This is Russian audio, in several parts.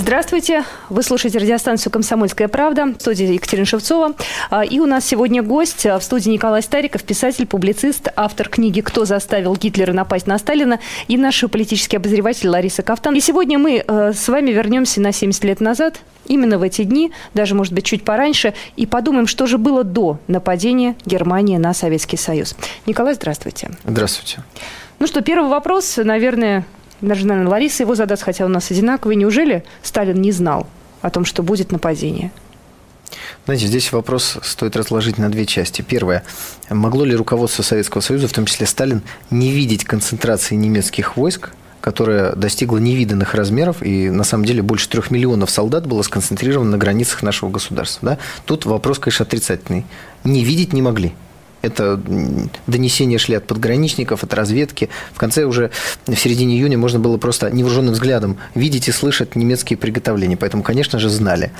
Здравствуйте. Вы слушаете радиостанцию «Комсомольская правда». В студии Екатерина Шевцова. А, и у нас сегодня гость а, в студии Николай Стариков, писатель, публицист, автор книги «Кто заставил Гитлера напасть на Сталина» и наш политический обозреватель Лариса Кафтан. И сегодня мы а, с вами вернемся на 70 лет назад, именно в эти дни, даже, может быть, чуть пораньше, и подумаем, что же было до нападения Германии на Советский Союз. Николай, здравствуйте. Здравствуйте. Ну что, первый вопрос, наверное, даже, наверное, Лариса его задаст, хотя у нас одинаковый. Неужели Сталин не знал о том, что будет нападение? Знаете, здесь вопрос стоит разложить на две части. Первое. Могло ли руководство Советского Союза, в том числе Сталин, не видеть концентрации немецких войск, которая достигла невиданных размеров, и на самом деле больше трех миллионов солдат было сконцентрировано на границах нашего государства. Да? Тут вопрос, конечно, отрицательный. Не видеть не могли. Это донесения шли от подграничников, от разведки. В конце уже, в середине июня, можно было просто невооруженным взглядом видеть и слышать немецкие приготовления. Поэтому, конечно же, знали.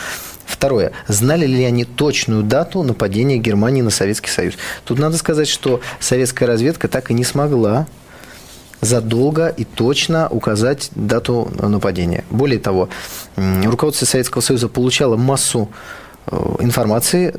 Второе. Знали ли они точную дату нападения Германии на Советский Союз? Тут надо сказать, что советская разведка так и не смогла задолго и точно указать дату нападения. Более того, руководство Советского Союза получало массу э, информации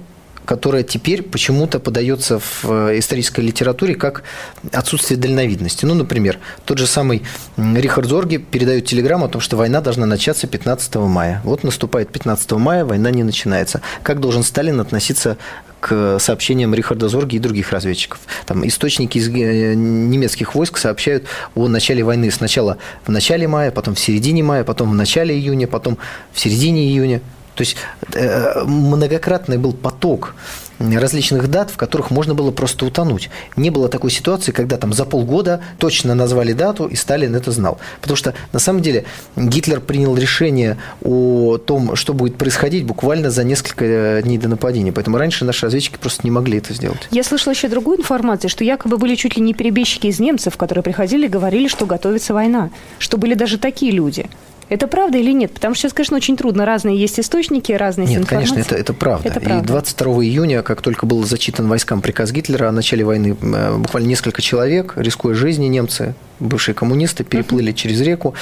которая теперь почему-то подается в э, исторической литературе как отсутствие дальновидности. Ну, например, тот же самый Рихард Зорги передает телеграмму о том, что война должна начаться 15 мая. Вот наступает 15 мая, война не начинается. Как должен Сталин относиться к сообщениям Рихарда Зорги и других разведчиков. Там источники из э, немецких войск сообщают о начале войны сначала в начале мая, потом в середине мая, потом в начале июня, потом в середине июня. То есть э, многократный был поток различных дат, в которых можно было просто утонуть. Не было такой ситуации, когда там за полгода точно назвали дату, и Сталин это знал. Потому что на самом деле Гитлер принял решение о том, что будет происходить буквально за несколько дней до нападения. Поэтому раньше наши разведчики просто не могли это сделать. Я слышала еще другую информацию, что якобы были чуть ли не перебежчики из немцев, которые приходили и говорили, что готовится война. Что были даже такие люди. Это правда или нет? Потому что сейчас, конечно, очень трудно. Разные есть источники, разные Нет, конечно, это, это правда. Это правда. И 22 июня, как только был зачитан войскам приказ Гитлера о начале войны, э, буквально несколько человек, рискуя жизни, немцы бывшие коммунисты переплыли uh-huh. через реку.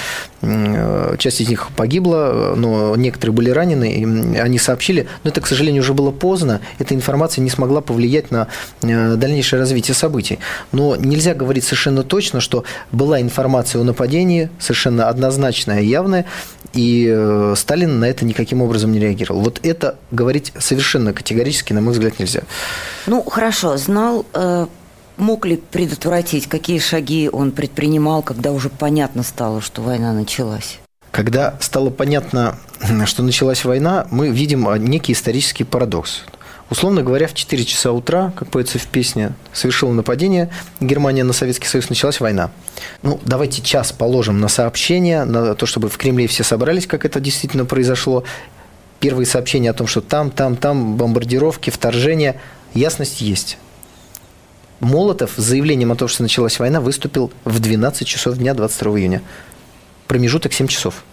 Э, часть из них погибла, но некоторые были ранены. И они сообщили, но это, к сожалению, уже было поздно. Эта информация не смогла повлиять на э, дальнейшее развитие событий. Но нельзя говорить совершенно точно, что была информация о нападении, совершенно однозначная явная, и э, Сталин на это никаким образом не реагировал. Вот это говорить совершенно категорически, на мой взгляд, нельзя. Ну, хорошо, знал мог ли предотвратить, какие шаги он предпринимал, когда уже понятно стало, что война началась? Когда стало понятно, что началась война, мы видим некий исторический парадокс. Условно говоря, в 4 часа утра, как поется в песне, совершило нападение Германия на Советский Союз, началась война. Ну, давайте час положим на сообщение, на то, чтобы в Кремле все собрались, как это действительно произошло. Первые сообщения о том, что там, там, там бомбардировки, вторжения, ясность есть. Молотов с заявлением о том, что началась война, выступил в 12 часов дня 22 июня. Промежуток 7 часов.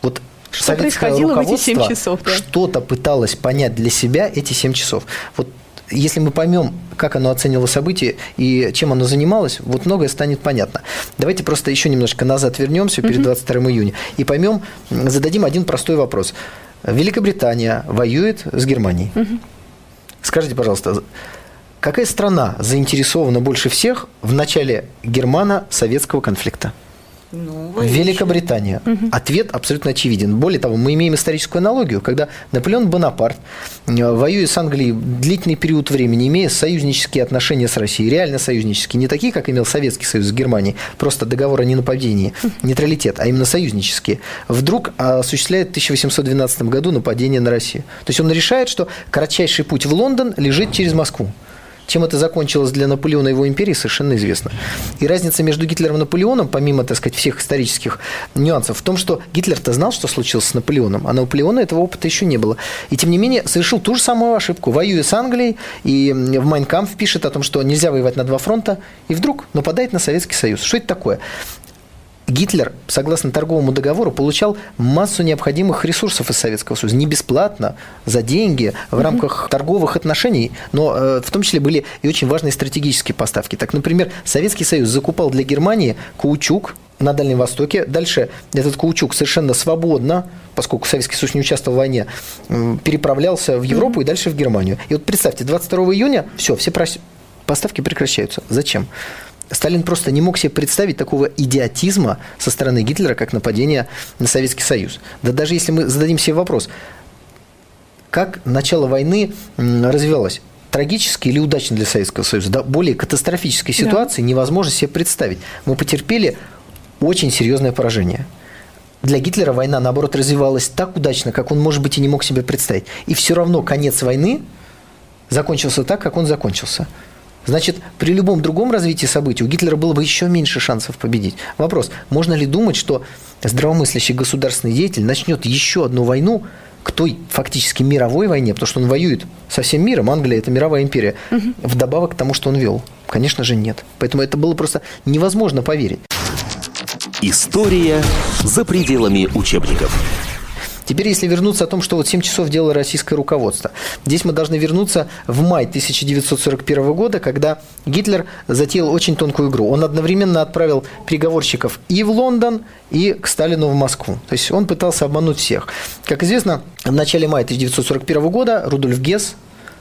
Вот что происходило в эти 7 часов? Да? Что-то пыталось понять для себя эти 7 часов. Вот если мы поймем, как оно оценило события и чем оно занималось, вот многое станет понятно. Давайте просто еще немножко назад вернемся перед 22 июня и поймем, зададим один простой вопрос. Великобритания воюет с Германией. Скажите, пожалуйста, Какая страна заинтересована больше всех в начале германо-советского конфликта? Ну, Великобритания. Угу. Ответ абсолютно очевиден. Более того, мы имеем историческую аналогию, когда Наполеон Бонапарт, э, воюя с Англией длительный период времени, имея союзнические отношения с Россией, реально союзнические, не такие, как имел Советский Союз с Германией, просто договор о ненападении, нейтралитет, а именно союзнические, вдруг осуществляет в 1812 году нападение на Россию. То есть он решает, что кратчайший путь в Лондон лежит через Москву. Чем это закончилось для Наполеона и его империи, совершенно известно. И разница между Гитлером и Наполеоном, помимо, так сказать, всех исторических нюансов, в том, что Гитлер-то знал, что случилось с Наполеоном, а Наполеона этого опыта еще не было. И, тем не менее, совершил ту же самую ошибку. Воюя с Англией, и в Майнкамп пишет о том, что нельзя воевать на два фронта, и вдруг нападает на Советский Союз. Что это такое? Гитлер, согласно торговому договору, получал массу необходимых ресурсов из Советского Союза. Не бесплатно, за деньги, в рамках торговых отношений, но э, в том числе были и очень важные стратегические поставки. Так, например, Советский Союз закупал для Германии каучук, на Дальнем Востоке. Дальше этот каучук совершенно свободно, поскольку Советский Союз не участвовал в войне, переправлялся в Европу mm-hmm. и дальше в Германию. И вот представьте, 22 июня все, все поставки прекращаются. Зачем? Сталин просто не мог себе представить такого идиотизма со стороны Гитлера, как нападение на Советский Союз. Да даже если мы зададим себе вопрос, как начало войны развивалось? Трагически или удачно для Советского Союза? Да, более катастрофической ситуации да. невозможно себе представить. Мы потерпели очень серьезное поражение. Для Гитлера война, наоборот, развивалась так удачно, как он, может быть, и не мог себе представить. И все равно конец войны закончился так, как он закончился. Значит, при любом другом развитии событий у Гитлера было бы еще меньше шансов победить. Вопрос, можно ли думать, что здравомыслящий государственный деятель начнет еще одну войну к той фактически мировой войне, потому что он воюет со всем миром, Англия – это мировая империя, угу. вдобавок к тому, что он вел? Конечно же, нет. Поэтому это было просто невозможно поверить. История за пределами учебников. Теперь, если вернуться о том, что вот 7 часов делало российское руководство, здесь мы должны вернуться в май 1941 года, когда Гитлер затеял очень тонкую игру. Он одновременно отправил переговорщиков и в Лондон, и к Сталину в Москву. То есть он пытался обмануть всех. Как известно, в начале мая 1941 года Рудольф Гесс,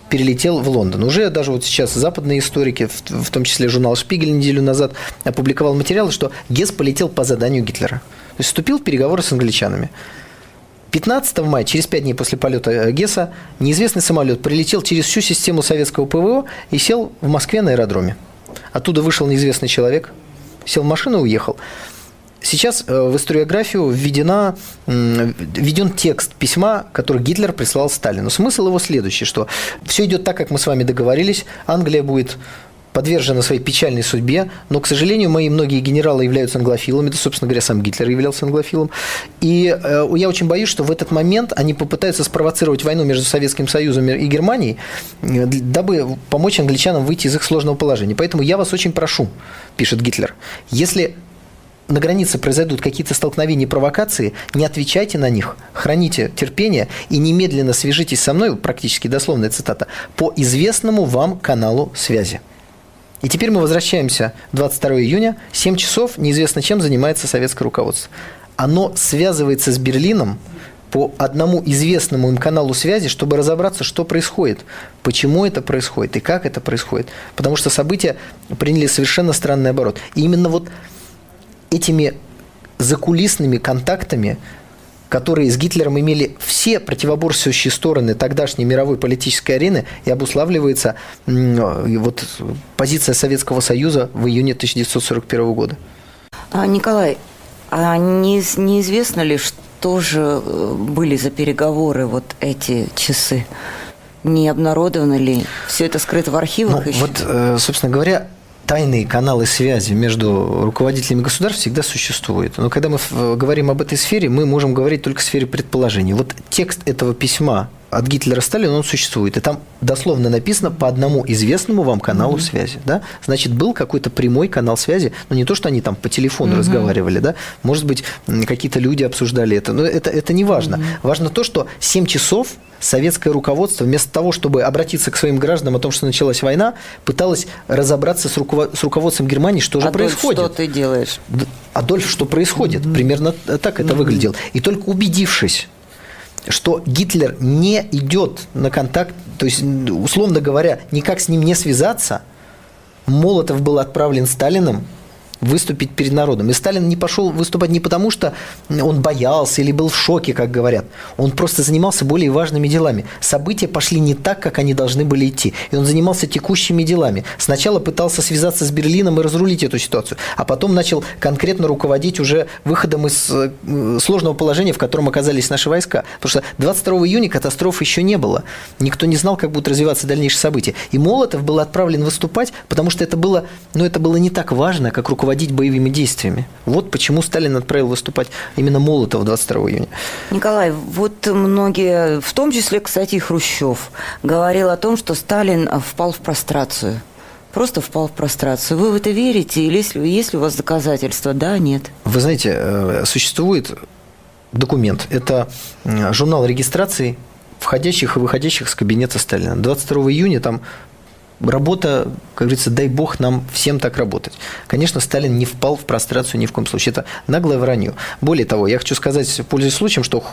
перелетел в Лондон. Уже даже вот сейчас западные историки, в, том числе журнал «Шпигель» неделю назад, опубликовал материалы, что Гесс полетел по заданию Гитлера. То есть вступил в переговоры с англичанами. 15 мая, через пять дней после полета э, Гесса, неизвестный самолет прилетел через всю систему советского ПВО и сел в Москве на аэродроме. Оттуда вышел неизвестный человек, сел в машину и уехал. Сейчас э, в историографию введена, введен текст письма, который Гитлер прислал Сталину. Смысл его следующий, что все идет так, как мы с вами договорились. Англия будет подвержена своей печальной судьбе, но, к сожалению, мои многие генералы являются англофилами, да, собственно говоря, сам Гитлер являлся англофилом, и э, я очень боюсь, что в этот момент они попытаются спровоцировать войну между Советским Союзом и Германией, э, дабы помочь англичанам выйти из их сложного положения. Поэтому я вас очень прошу, пишет Гитлер, если на границе произойдут какие-то столкновения и провокации, не отвечайте на них, храните терпение и немедленно свяжитесь со мной, практически дословная цитата, по известному вам каналу связи. И теперь мы возвращаемся 22 июня, 7 часов, неизвестно чем занимается советское руководство. Оно связывается с Берлином по одному известному им каналу связи, чтобы разобраться, что происходит, почему это происходит и как это происходит. Потому что события приняли совершенно странный оборот. И именно вот этими закулисными контактами, которые с Гитлером имели все противоборствующие стороны тогдашней мировой политической арены, и обуславливается вот позиция Советского Союза в июне 1941 года. А, Николай, а не, неизвестно ли, что же э, были за переговоры вот эти часы? Не обнародовано ли? Все это скрыто в архивах ну, еще? Вот, э, собственно говоря, тайные каналы связи между руководителями государств всегда существуют. Но когда мы говорим об этой сфере, мы можем говорить только в сфере предположений. Вот текст этого письма от Гитлера Сталина, он существует. И там дословно написано по одному известному вам каналу mm-hmm. связи. Да? Значит, был какой-то прямой канал связи, но не то, что они там по телефону mm-hmm. разговаривали, да? может быть, какие-то люди обсуждали это. Но это, это не важно. Mm-hmm. Важно то, что 7 часов советское руководство вместо того, чтобы обратиться к своим гражданам о том, что началась война, пыталось разобраться с, руковод... с руководством Германии, что же Адольф, происходит. что ты делаешь? Адольф, что происходит? Mm-hmm. Примерно так это mm-hmm. выглядело. И только убедившись, что Гитлер не идет на контакт, то есть, условно говоря, никак с ним не связаться, Молотов был отправлен Сталином выступить перед народом. И Сталин не пошел выступать не потому, что он боялся или был в шоке, как говорят. Он просто занимался более важными делами. События пошли не так, как они должны были идти. И он занимался текущими делами. Сначала пытался связаться с Берлином и разрулить эту ситуацию, а потом начал конкретно руководить уже выходом из э, сложного положения, в котором оказались наши войска. Потому что 22 июня катастрофы еще не было. Никто не знал, как будут развиваться дальнейшие события. И Молотов был отправлен выступать, потому что это было, ну, это было не так важно, как руководить руководить боевыми действиями. Вот почему Сталин отправил выступать именно Молотова 22 июня. Николай, вот многие, в том числе, кстати, Хрущев, говорил о том, что Сталин впал в прострацию просто впал в прострацию. Вы в это верите? Или есть, есть ли у вас доказательства? Да, нет? Вы знаете, э, существует документ. Это журнал регистрации входящих и выходящих с кабинета Сталина. 22 июня там работа, как говорится, дай бог нам всем так работать. Конечно, Сталин не впал в прострацию ни в коем случае. Это наглое вранье. Более того, я хочу сказать, пользуясь случаем, что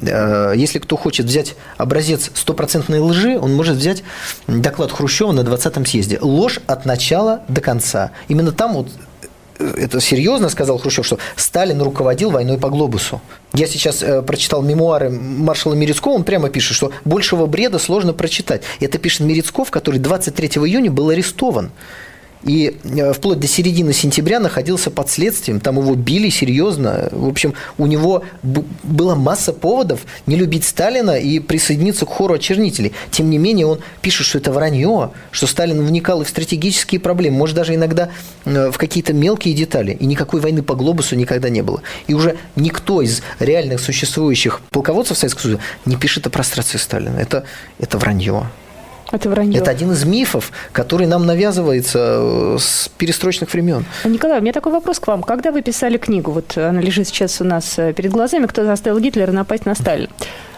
э, если кто хочет взять образец стопроцентной лжи, он может взять доклад Хрущева на 20-м съезде. Ложь от начала до конца. Именно там вот это серьезно сказал Хрущев, что Сталин руководил войной по глобусу. Я сейчас э, прочитал мемуары маршала Мерецкого, он прямо пишет, что большего бреда сложно прочитать. Это пишет Мерецков, который 23 июня был арестован и э, вплоть до середины сентября находился под следствием, там его били серьезно. В общем, у него была масса поводов не любить Сталина и присоединиться к хору очернителей. Тем не менее, он пишет, что это вранье, что Сталин вникал и в стратегические проблемы, может, даже иногда э, в какие-то мелкие детали. И никакой войны по глобусу никогда не было. И уже никто из реальных существующих полководцев Советского Союза не пишет о прострации Сталина. Это, это вранье. Это вранье. Это один из мифов, который нам навязывается э, с перестроечных времен. Николай, у меня такой вопрос к вам. Когда вы писали книгу, вот она лежит сейчас у нас э, перед глазами, кто заставил Гитлера напасть на Сталина.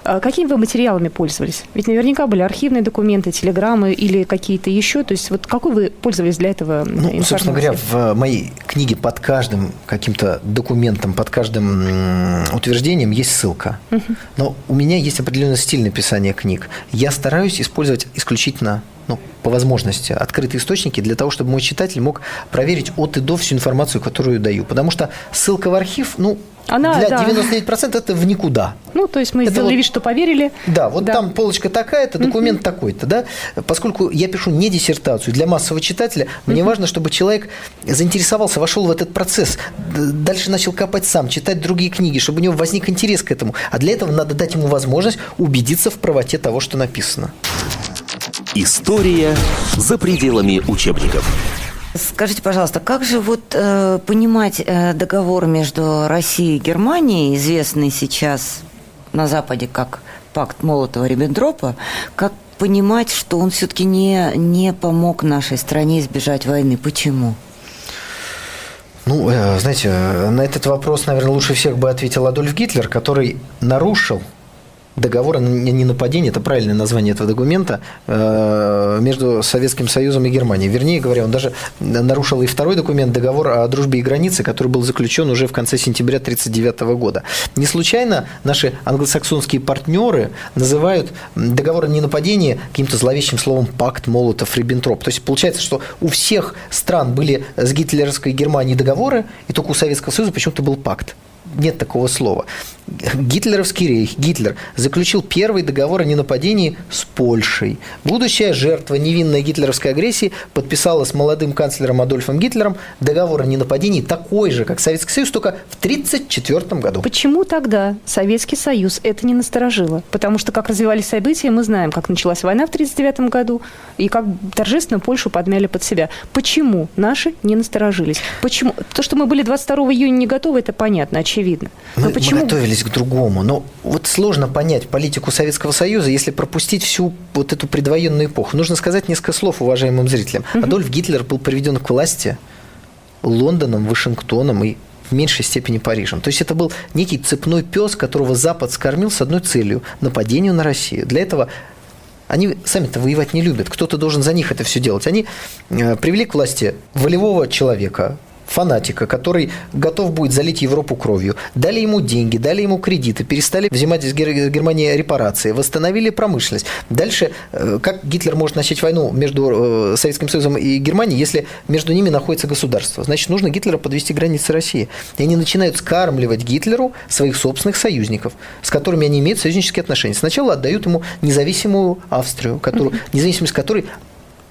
А какими вы материалами пользовались? Ведь наверняка были архивные документы, телеграммы или какие-то еще. То есть вот какой вы пользовались для этого ну, информацией? Собственно говоря, в моей книге под каждым каким-то документом, под каждым утверждением есть ссылка. Угу. Но у меня есть определенный стиль написания книг. Я стараюсь использовать исключительно ну, по возможности, открытые источники для того, чтобы мой читатель мог проверить от и до всю информацию, которую даю. Потому что ссылка в архив, ну, она, для да. 99% это в никуда. Ну, то есть мы это сделали вот, вид, что поверили. Да, вот да. там полочка такая-то, документ угу. такой-то, да. Поскольку я пишу не диссертацию для массового читателя, мне угу. важно, чтобы человек заинтересовался, вошел в этот процесс, дальше начал копать сам, читать другие книги, чтобы у него возник интерес к этому. А для этого надо дать ему возможность убедиться в правоте того, что написано. История за пределами учебников. Скажите, пожалуйста, как же вот э, понимать э, договор между Россией и Германией, известный сейчас на Западе как пакт Молотова-Риббентропа, как понимать, что он все-таки не, не помог нашей стране избежать войны? Почему? Ну, э, знаете, на этот вопрос, наверное, лучше всех бы ответил Адольф Гитлер, который нарушил договора не нападение, это правильное название этого документа, э, между Советским Союзом и Германией. Вернее говоря, он даже нарушил и второй документ, договор о дружбе и границе, который был заключен уже в конце сентября 1939 года. Не случайно наши англосаксонские партнеры называют договор о ненападении каким-то зловещим словом «пакт Молотов-Риббентроп». То есть получается, что у всех стран были с гитлеровской Германией договоры, и только у Советского Союза почему-то был пакт нет такого слова. Гитлеровский рейх, Гитлер, заключил первый договор о ненападении с Польшей. Будущая жертва невинной гитлеровской агрессии подписала с молодым канцлером Адольфом Гитлером договор о ненападении такой же, как Советский Союз, только в 1934 году. Почему тогда Советский Союз это не насторожило? Потому что, как развивались события, мы знаем, как началась война в 1939 году и как торжественно Польшу подмяли под себя. Почему наши не насторожились? Почему? То, что мы были 22 июня не готовы, это понятно, очевидно. Но мы, почему? мы готовились к другому. Но вот сложно понять политику Советского Союза, если пропустить всю вот эту предвоенную эпоху. Нужно сказать несколько слов уважаемым зрителям. Угу. Адольф Гитлер был приведен к власти Лондоном, Вашингтоном и в меньшей степени Парижем. То есть это был некий цепной пес, которого Запад скормил с одной целью – нападению на Россию. Для этого они сами-то воевать не любят. Кто-то должен за них это все делать. Они э, привели к власти волевого человека, фанатика, который готов будет залить Европу кровью. Дали ему деньги, дали ему кредиты, перестали взимать из Германии репарации, восстановили промышленность. Дальше, э, как Гитлер может начать войну между э, Советским Союзом и Германией, если между ними находится государство? Значит, нужно Гитлера подвести границы России. И они начинают скармливать Гитлеру своих собственных союзников, с которыми они имеют союзнические отношения. Сначала отдают ему независимую Австрию, которую, независимость которой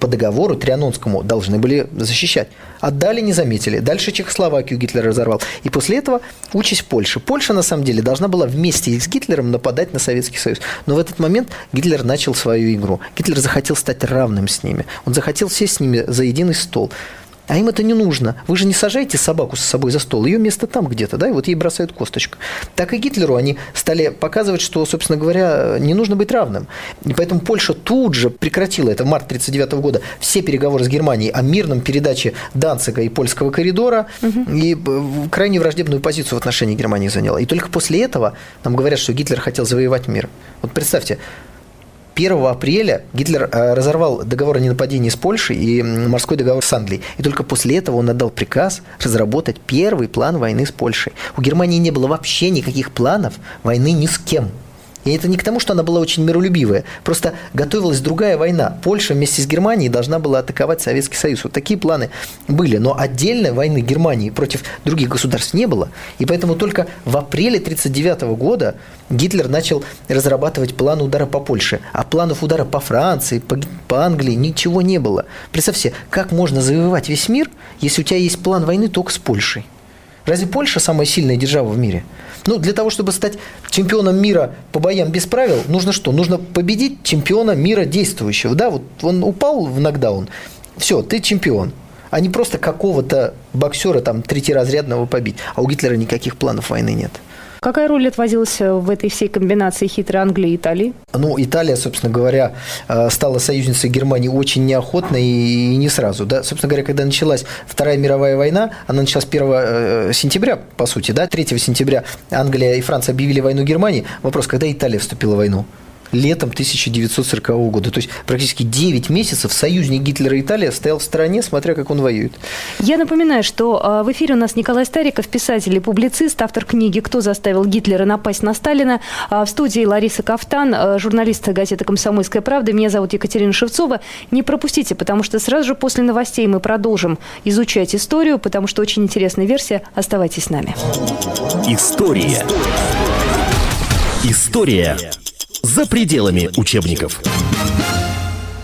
по договору Трианонскому должны были защищать. Отдали, не заметили. Дальше Чехословакию Гитлер разорвал. И после этого участь Польши. Польша, на самом деле, должна была вместе с Гитлером нападать на Советский Союз. Но в этот момент Гитлер начал свою игру. Гитлер захотел стать равным с ними. Он захотел сесть с ними за единый стол. А им это не нужно. Вы же не сажаете собаку с собой за стол, ее место там где-то, да, и вот ей бросают косточку. Так и Гитлеру они стали показывать, что, собственно говоря, не нужно быть равным. И поэтому Польша тут же прекратила, это март 1939 года, все переговоры с Германией о мирном передаче Данцига и польского коридора, угу. и э, крайне враждебную позицию в отношении Германии заняла. И только после этого нам говорят, что Гитлер хотел завоевать мир. Вот представьте, 1 апреля Гитлер э, разорвал договор о ненападении с Польшей и морской договор с Англией. И только после этого он отдал приказ разработать первый план войны с Польшей. У Германии не было вообще никаких планов войны ни с кем. И это не к тому, что она была очень миролюбивая. Просто готовилась другая война. Польша вместе с Германией должна была атаковать Советский Союз. Вот такие планы были. Но отдельной войны Германии против других государств не было. И поэтому только в апреле 1939 года Гитлер начал разрабатывать план удара по Польше. А планов удара по Франции, по, по Англии ничего не было. Представьте, как можно завоевать весь мир, если у тебя есть план войны только с Польшей? Разве Польша самая сильная держава в мире? Ну, для того, чтобы стать чемпионом мира по боям без правил, нужно что? Нужно победить чемпиона мира действующего. Да, вот он упал в нокдаун, все, ты чемпион. А не просто какого-то боксера там третьеразрядного побить. А у Гитлера никаких планов войны нет. Какая роль отводилась э, в этой всей комбинации хитрой Англии и Италии? Ну, Италия, собственно говоря, э, стала союзницей Германии очень неохотно и не сразу. Да? Собственно говоря, когда началась Вторая мировая война, она началась 1 э, сентября, по сути, да, 3 сентября Англия и Франция объявили войну Германии. Вопрос, когда Италия вступила в войну? Летом 1940 года. То есть практически 9 месяцев союзник Гитлера Италия стоял в стороне, смотря как он воюет. Я напоминаю, что а, в эфире у нас Николай Стариков, писатель и публицист, автор книги «Кто заставил Гитлера напасть на Сталина». А, в студии Лариса Кафтан, а, журналист газеты «Комсомольская правда». Меня зовут Екатерина Шевцова. Не пропустите, потому что сразу же после новостей мы продолжим изучать историю, потому что очень интересная версия. Оставайтесь с нами. История. История за пределами учебников.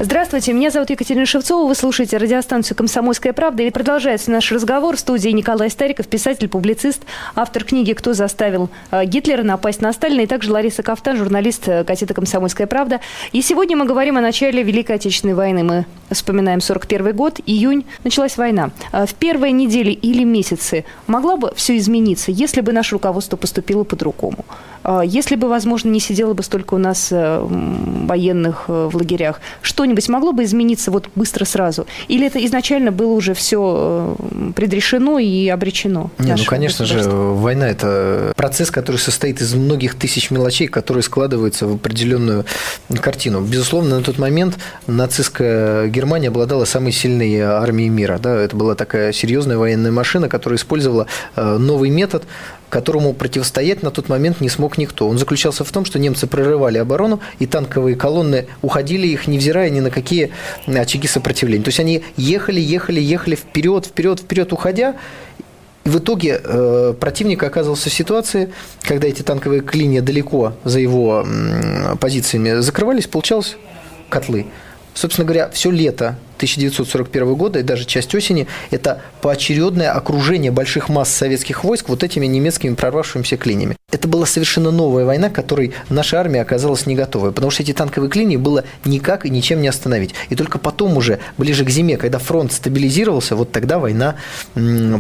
Здравствуйте, меня зовут Екатерина Шевцова, вы слушаете радиостанцию «Комсомольская правда» и продолжается наш разговор в студии Николай Стариков, писатель, публицист, автор книги «Кто заставил э, Гитлера напасть на Сталина» и также Лариса Кафтан, журналист э, газеты «Комсомольская правда». И сегодня мы говорим о начале Великой Отечественной войны. Мы вспоминаем 41 год, июнь, началась война. Э, в первые недели или месяцы могло бы все измениться, если бы наше руководство поступило по-другому? Если бы, возможно, не сидело бы столько у нас военных в лагерях, что что-нибудь могло бы измениться вот быстро сразу? Или это изначально было уже все э, предрешено и обречено? Не, ну, конечно же, война – это процесс, который состоит из многих тысяч мелочей, которые складываются в определенную картину. Безусловно, на тот момент нацистская Германия обладала самой сильной армией мира. Да? Это была такая серьезная военная машина, которая использовала э, новый метод которому противостоять на тот момент не смог никто. Он заключался в том, что немцы прорывали оборону, и танковые колонны уходили их, невзирая ни на какие очаги сопротивления. То есть они ехали, ехали, ехали вперед, вперед, вперед, уходя, и в итоге э, противник оказывался в ситуации, когда эти танковые клинья далеко за его э, позициями закрывались, получалось котлы. Собственно говоря, все лето 1941 года и даже часть осени – это поочередное окружение больших масс советских войск вот этими немецкими прорвавшимися клиньями. Это была совершенно новая война, которой наша армия оказалась не готовой, потому что эти танковые клинии было никак и ничем не остановить. И только потом уже, ближе к зиме, когда фронт стабилизировался, вот тогда война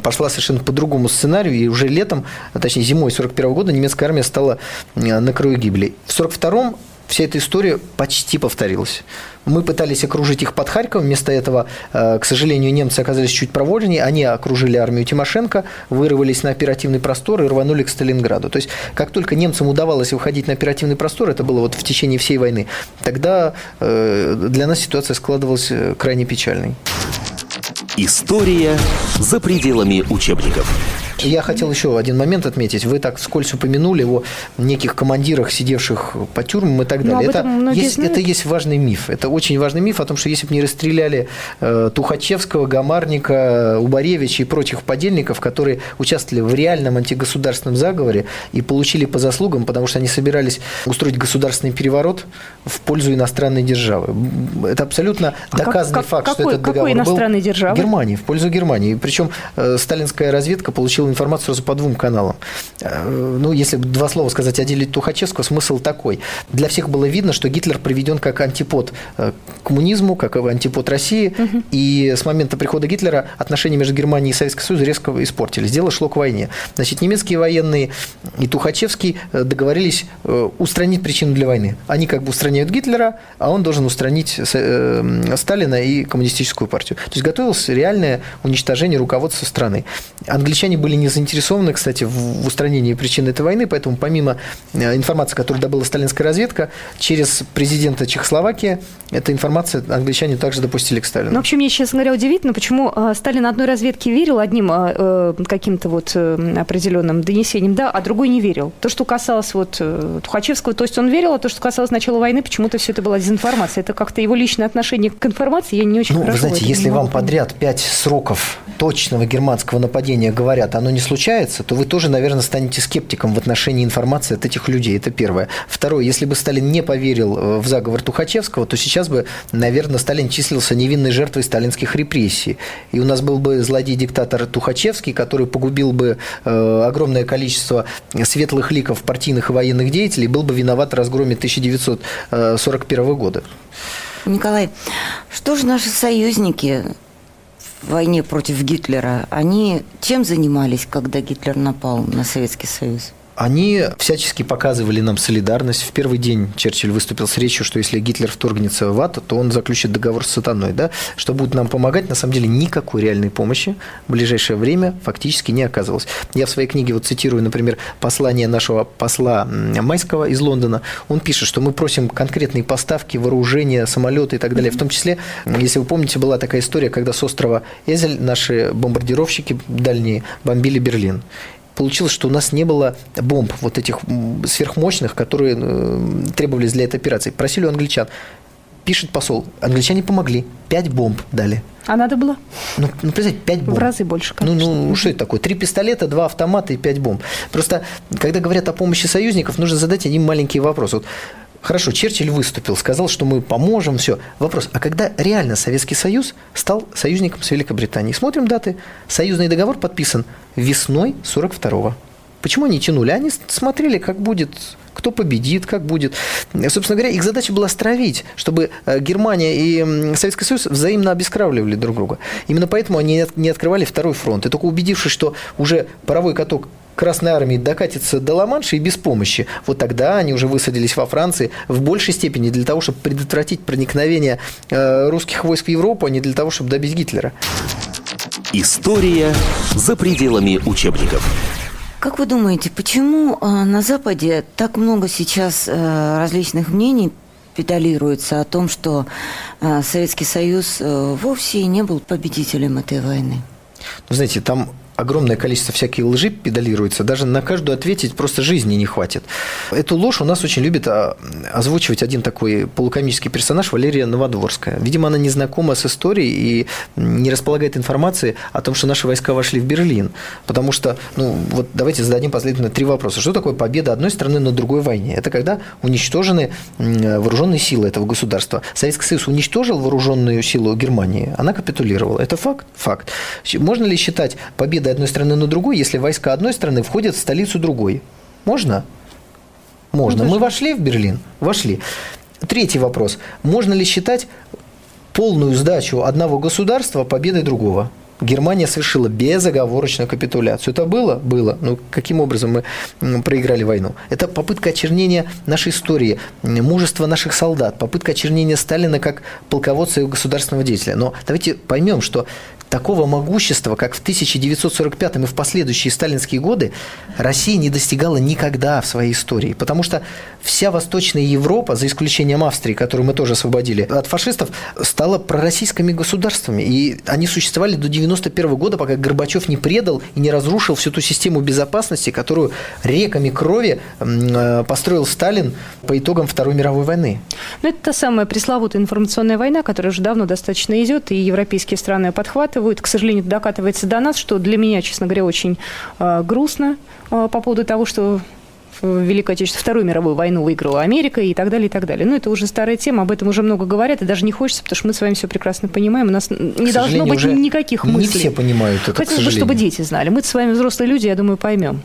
пошла совершенно по другому сценарию, и уже летом, а точнее зимой 1941 года немецкая армия стала на краю гибели. В 1942 вся эта история почти повторилась. Мы пытались окружить их под Харьковом, вместо этого, э, к сожалению, немцы оказались чуть проворнее, они окружили армию Тимошенко, вырвались на оперативный простор и рванули к Сталинграду. То есть, как только немцам удавалось выходить на оперативный простор, это было вот в течение всей войны, тогда э, для нас ситуация складывалась э, крайне печальной. История за пределами учебников. Я хотел еще один момент отметить. Вы так вскользь упомянули о неких командирах, сидевших по тюрьмам и так ну, далее. Это есть, это есть важный миф. Это очень важный миф о том, что если бы не расстреляли э, Тухачевского, Гамарника, Убаревича и прочих подельников, которые участвовали в реальном антигосударственном заговоре и получили по заслугам, потому что они собирались устроить государственный переворот в пользу иностранной державы. Это абсолютно а доказанный как, факт, какой, что этот договор какой иностранной был державы? Германии, в пользу Германии. Причем э, сталинская разведка получила информацию сразу по двум каналам. Э, ну, если два слова сказать о деле Тухачевского, смысл такой. Для всех было видно, что Гитлер приведен как антипод э, коммунизму, как антипод России, угу. и с момента прихода Гитлера отношения между Германией и Советским Союзом резко испортились. Дело шло к войне. Значит, немецкие военные и Тухачевский договорились устранить причину для войны. Они как бы устраняют Гитлера, а он должен устранить Сталина и коммунистическую партию. То есть готовилось реальное уничтожение руководства страны. Англичане были не заинтересованы, кстати, в устранении причин этой войны, поэтому помимо э, информации, которую добыла сталинская разведка, через президента Чехословакии эта информация англичане также допустили к Сталину. Ну, в общем, мне, честно говоря, удивительно, почему э, Сталин одной разведке верил, одним э, каким-то вот определенным донесением, да, а другой не верил. То, что касалось вот Тухачевского, то есть он верил, а то, что касалось начала войны, почему-то все это была дезинформация. Это как-то его личное отношение к информации, я не очень ну. Вы знаете, если вам подряд пять сроков точного германского нападения говорят, оно не случается, то вы тоже, наверное, станете скептиком в отношении информации от этих людей. Это первое. Второе, если бы Сталин не поверил э, в заговор Тухачевского, то сейчас бы, наверное, Сталин числился невинной жертвой сталинских репрессий. И у нас был бы злодей-диктатор Тухачевский, который погубил бы э, огромное количество светлых ликов партийных и военных деятелей, был бы виноват в разгроме 1941 года. Николай, что же наши союзники в войне против Гитлера, они чем занимались, когда Гитлер напал на Советский Союз? Они всячески показывали нам солидарность. В первый день Черчилль выступил с речью, что если Гитлер вторгнется в ад, то он заключит договор с сатаной, да, что будет нам помогать. На самом деле никакой реальной помощи в ближайшее время фактически не оказывалось. Я в своей книге вот цитирую, например, послание нашего посла Майского из Лондона. Он пишет, что мы просим конкретные поставки, вооружения, самолеты и так далее. В том числе, если вы помните, была такая история, когда с острова Эзель наши бомбардировщики дальние бомбили Берлин получилось, что у нас не было бомб вот этих сверхмощных, которые э, требовались для этой операции. Просили у англичан. Пишет посол, англичане помогли, пять бомб дали. А надо было? Ну, ну представьте, пять бомб. В разы больше, конечно. Ну, ну, что это такое? Три пистолета, два автомата и пять бомб. Просто, когда говорят о помощи союзников, нужно задать один маленький вопрос. Вот Хорошо, Черчилль выступил, сказал, что мы поможем, все. Вопрос, а когда реально Советский Союз стал союзником с Великобританией? Смотрим даты. Союзный договор подписан весной 42-го. Почему они тянули? Они смотрели, как будет, кто победит, как будет. Собственно говоря, их задача была стравить, чтобы э, Германия и Советский Союз взаимно обескравливали друг друга. Именно поэтому они не открывали второй фронт. И только убедившись, что уже паровой каток Красной Армии докатиться до Ла-Манша и без помощи, вот тогда они уже высадились во Франции в большей степени для того, чтобы предотвратить проникновение э, русских войск в Европу, а не для того, чтобы добить Гитлера. История за пределами учебников. Как вы думаете, почему э, на Западе так много сейчас э, различных мнений педалируется о том, что Советский Союз вовсе не был победителем этой войны? Ну, знаете, там огромное количество всякой лжи педалируется, даже на каждую ответить просто жизни не хватит. Эту ложь у нас очень любит а, озвучивать один такой полукомический персонаж Валерия Новодворская. Видимо, она не знакома с историей и не располагает информацией о том, что наши войска вошли в Берлин. Потому что, ну, вот давайте зададим последовательно три вопроса. Что такое победа одной страны на другой войне? Это когда уничтожены вооруженные силы этого государства. Советский Союз уничтожил вооруженную силу Германии, она капитулировала. Это факт? Факт. Можно ли считать победой одной страны на другой, если войска одной страны входят в столицу другой? Можно? Можно. Мы вошли в Берлин? Вошли. Третий вопрос. Можно ли считать полную сдачу одного государства победой другого? Германия совершила безоговорочную капитуляцию. Это было? Было. Ну, каким образом мы проиграли войну? Это попытка очернения нашей истории, мужества наших солдат, попытка очернения Сталина как полководца и государственного деятеля. Но давайте поймем, что Такого могущества, как в 1945 и в последующие сталинские годы, Россия не достигала никогда в своей истории. Потому что вся Восточная Европа, за исключением Австрии, которую мы тоже освободили от фашистов, стала пророссийскими государствами. И они существовали до 1991 года, пока Горбачев не предал и не разрушил всю ту систему безопасности, которую реками крови э, построил Сталин по итогам Второй мировой войны. Ну, это та самая пресловутая информационная война, которая уже давно достаточно идет, и европейские страны подхватывают докатывают, к сожалению, докатывается до нас, что для меня, честно говоря, очень э, грустно э, по поводу того, что Великую Отечественную, Вторую мировую войну выиграла Америка и так далее, и так далее. Ну, это уже старая тема, об этом уже много говорят, и даже не хочется, потому что мы с вами все прекрасно понимаем, у нас не должно быть никаких мыслей. Не все понимают это, Хотелось бы, чтобы дети знали. Мы с вами взрослые люди, я думаю, поймем.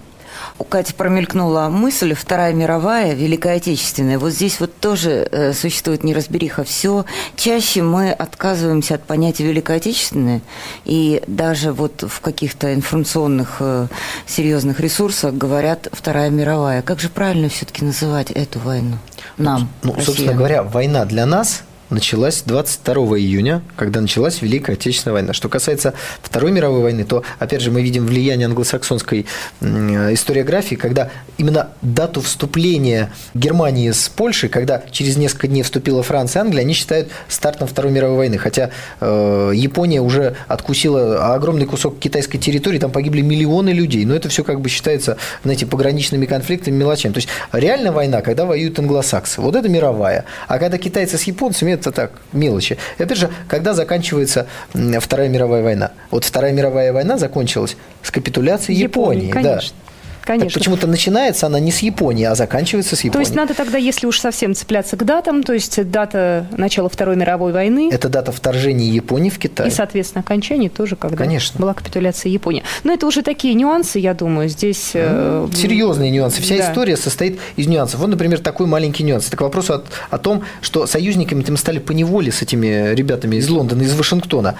У Кати промелькнула мысль Вторая мировая, Великая Отечественная. Вот здесь вот тоже э, существует неразбериха. Все чаще мы отказываемся от понятия Великая Отечественная, и даже вот в каких-то информационных э, серьезных ресурсах говорят Вторая мировая. Как же правильно все-таки называть эту войну нам? Ну, ну собственно говоря, война для нас – началась 22 июня, когда началась Великая Отечественная война. Что касается Второй мировой войны, то, опять же, мы видим влияние англосаксонской историографии, когда именно дату вступления Германии с Польшей, когда через несколько дней вступила Франция и Англия, они считают стартом Второй мировой войны. Хотя э, Япония уже откусила огромный кусок китайской территории, там погибли миллионы людей. Но это все как бы считается, знаете, пограничными конфликтами, мелочами. То есть реальная война, когда воюют англосаксы. Вот это мировая. А когда китайцы с японцами, это так, мелочи. И опять же, когда заканчивается Вторая мировая война? Вот Вторая мировая война закончилась с капитуляцией Японии. Японии конечно. Да. Конечно. почему-то начинается она не с Японии, а заканчивается с Японии. То есть надо тогда, если уж совсем цепляться к датам, то есть дата начала Второй мировой войны. Это дата вторжения Японии в Китай. И, соответственно, окончание тоже, когда Конечно. была капитуляция Японии. Но это уже такие нюансы, я думаю, здесь... Э, Серьезные нюансы. Вся да. история состоит из нюансов. Вот, например, такой маленький нюанс. Это к вопросу о, о том, что союзниками мы стали по неволе с этими ребятами из Лондона, из Вашингтона.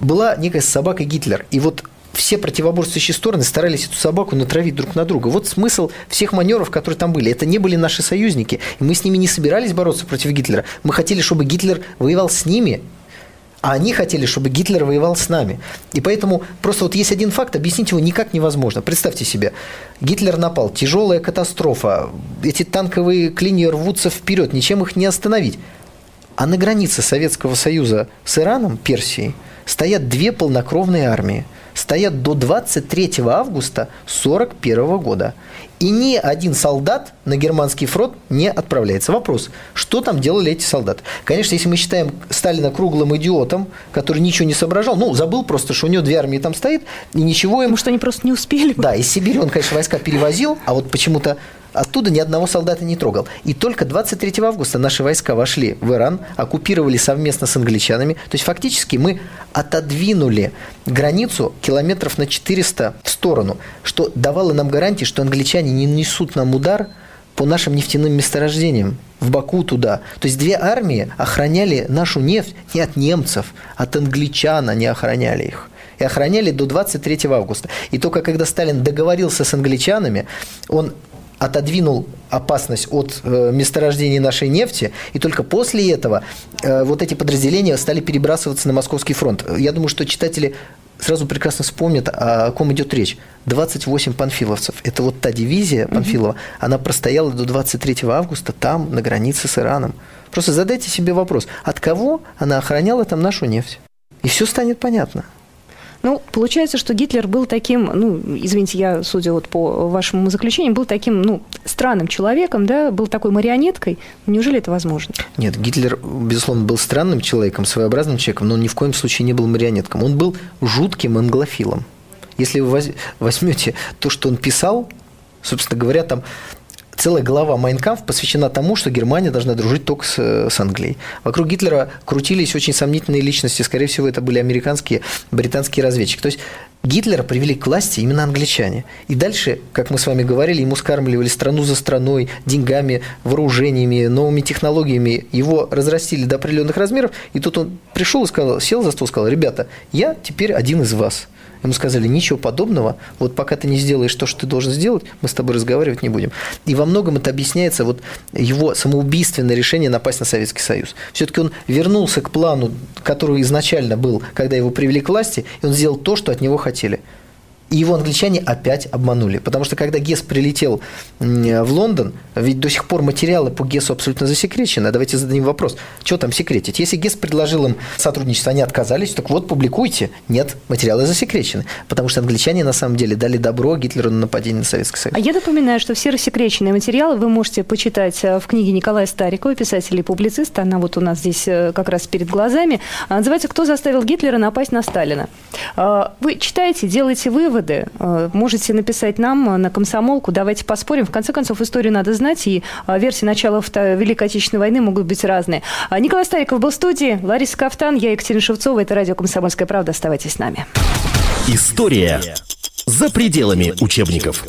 Была некая собака Гитлер. И вот все противоборствующие стороны старались эту собаку натравить друг на друга. Вот смысл всех маневров, которые там были. Это не были наши союзники. И мы с ними не собирались бороться против Гитлера. Мы хотели, чтобы Гитлер воевал с ними, а они хотели, чтобы Гитлер воевал с нами. И поэтому просто вот есть один факт, объяснить его никак невозможно. Представьте себе, Гитлер напал, тяжелая катастрофа, эти танковые клинья рвутся вперед, ничем их не остановить. А на границе Советского Союза с Ираном, Персией, стоят две полнокровные армии – стоят до 23 августа 1941 года. И ни один солдат на германский фронт не отправляется. Вопрос, что там делали эти солдаты? Конечно, если мы считаем Сталина круглым идиотом, который ничего не соображал, ну, забыл просто, что у него две армии там стоит, и ничего им... Что они просто не успели. Да, из Сибири он, конечно, войска перевозил, а вот почему-то оттуда ни одного солдата не трогал. И только 23 августа наши войска вошли в Иран, оккупировали совместно с англичанами. То есть фактически мы отодвинули границу километров на 400 в сторону, что давало нам гарантии, что англичане не несут нам удар по нашим нефтяным месторождениям в Баку туда. То есть две армии охраняли нашу нефть не от немцев, от англичан они охраняли их и охраняли до 23 августа. И только когда Сталин договорился с англичанами, он отодвинул опасность от э, месторождений нашей нефти, и только после этого э, вот эти подразделения стали перебрасываться на Московский фронт. Я думаю, что читатели сразу прекрасно вспомнят, о ком идет речь. 28 панфиловцев. Это вот та дивизия Панфилова, угу. она простояла до 23 августа там, на границе с Ираном. Просто задайте себе вопрос, от кого она охраняла там нашу нефть? И все станет понятно. Ну, получается, что Гитлер был таким, ну, извините, я, судя вот по вашему заключению, был таким, ну, странным человеком, да, был такой марионеткой. Неужели это возможно? Нет, Гитлер, безусловно, был странным человеком, своеобразным человеком, но он ни в коем случае не был марионетком. Он был жутким англофилом. Если вы возьмете то, что он писал, собственно говоря, там целая глава Майнкамп посвящена тому, что Германия должна дружить только с, с Англией. Вокруг Гитлера крутились очень сомнительные личности, скорее всего, это были американские, британские разведчики. То есть Гитлера привели к власти именно англичане. И дальше, как мы с вами говорили, ему скармливали страну за страной, деньгами, вооружениями, новыми технологиями. Его разрастили до определенных размеров. И тут он пришел и сказал, сел за стол и сказал, ребята, я теперь один из вас. Ему сказали, ничего подобного, вот пока ты не сделаешь то, что ты должен сделать, мы с тобой разговаривать не будем. И во многом это объясняется вот его самоубийственное решение напасть на Советский Союз. Все-таки он вернулся к плану, который изначально был, когда его привели к власти, и он сделал то, что от него хотели. И его англичане опять обманули. Потому что когда Гесс прилетел в Лондон, ведь до сих пор материалы по Гессу абсолютно засекречены. Давайте зададим вопрос, что там секретить? Если Гесс предложил им сотрудничество, они отказались, так вот, публикуйте. Нет, материалы засекречены. Потому что англичане на самом деле дали добро Гитлеру на нападение на Советский Союз. А я напоминаю, что все рассекреченные материалы вы можете почитать э, в книге Николая Старикова, писателя и публициста. Она вот у нас здесь э, как раз перед глазами. Называется «Кто заставил Гитлера напасть на Сталина?». Вы читаете, делаете вывод, выводы. Э, можете написать нам на комсомолку, давайте поспорим. В конце концов, историю надо знать, и версии начала Великой Отечественной войны могут быть разные. Николай Стариков был в студии, Лариса Кафтан, я Екатерина Шевцова, это радио «Комсомольская правда». Оставайтесь с нами. История за пределами учебников.